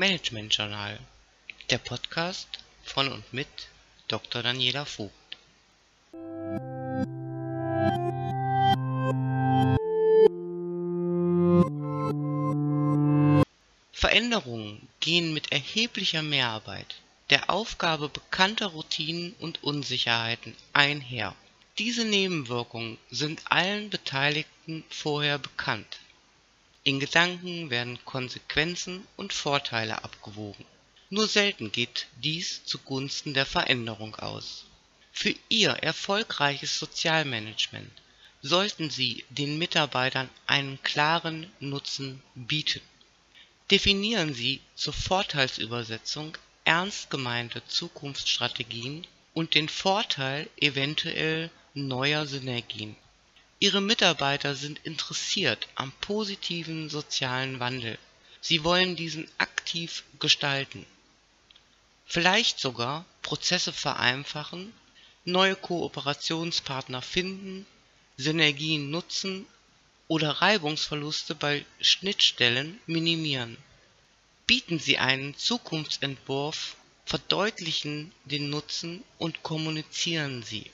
Management Journal, der Podcast von und mit Dr. Daniela Vogt. Veränderungen gehen mit erheblicher Mehrarbeit, der Aufgabe bekannter Routinen und Unsicherheiten einher. Diese Nebenwirkungen sind allen Beteiligten vorher bekannt. In Gedanken werden Konsequenzen und Vorteile abgewogen. Nur selten geht dies zugunsten der Veränderung aus. Für Ihr erfolgreiches Sozialmanagement sollten Sie den Mitarbeitern einen klaren Nutzen bieten. Definieren Sie zur Vorteilsübersetzung ernst gemeinte Zukunftsstrategien und den Vorteil eventuell neuer Synergien. Ihre Mitarbeiter sind interessiert am positiven sozialen Wandel. Sie wollen diesen aktiv gestalten. Vielleicht sogar Prozesse vereinfachen, neue Kooperationspartner finden, Synergien nutzen oder Reibungsverluste bei Schnittstellen minimieren. Bieten Sie einen Zukunftsentwurf, verdeutlichen den Nutzen und kommunizieren Sie